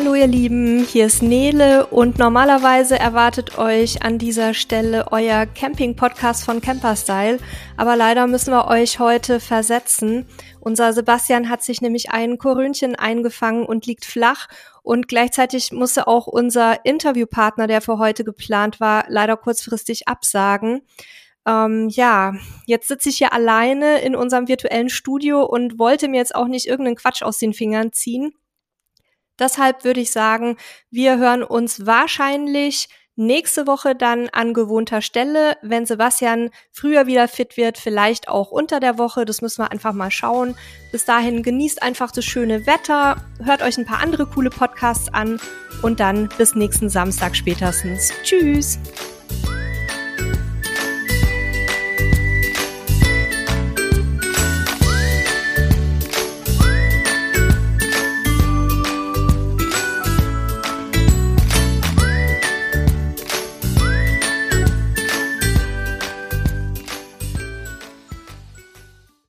Hallo ihr Lieben, hier ist Nele und normalerweise erwartet euch an dieser Stelle euer Camping-Podcast von Camperstyle, aber leider müssen wir euch heute versetzen. Unser Sebastian hat sich nämlich ein Korönchen eingefangen und liegt flach und gleichzeitig musste auch unser Interviewpartner, der für heute geplant war, leider kurzfristig absagen. Ähm, ja, jetzt sitze ich hier alleine in unserem virtuellen Studio und wollte mir jetzt auch nicht irgendeinen Quatsch aus den Fingern ziehen. Deshalb würde ich sagen, wir hören uns wahrscheinlich nächste Woche dann an gewohnter Stelle, wenn Sebastian früher wieder fit wird, vielleicht auch unter der Woche. Das müssen wir einfach mal schauen. Bis dahin genießt einfach das schöne Wetter, hört euch ein paar andere coole Podcasts an und dann bis nächsten Samstag spätestens. Tschüss!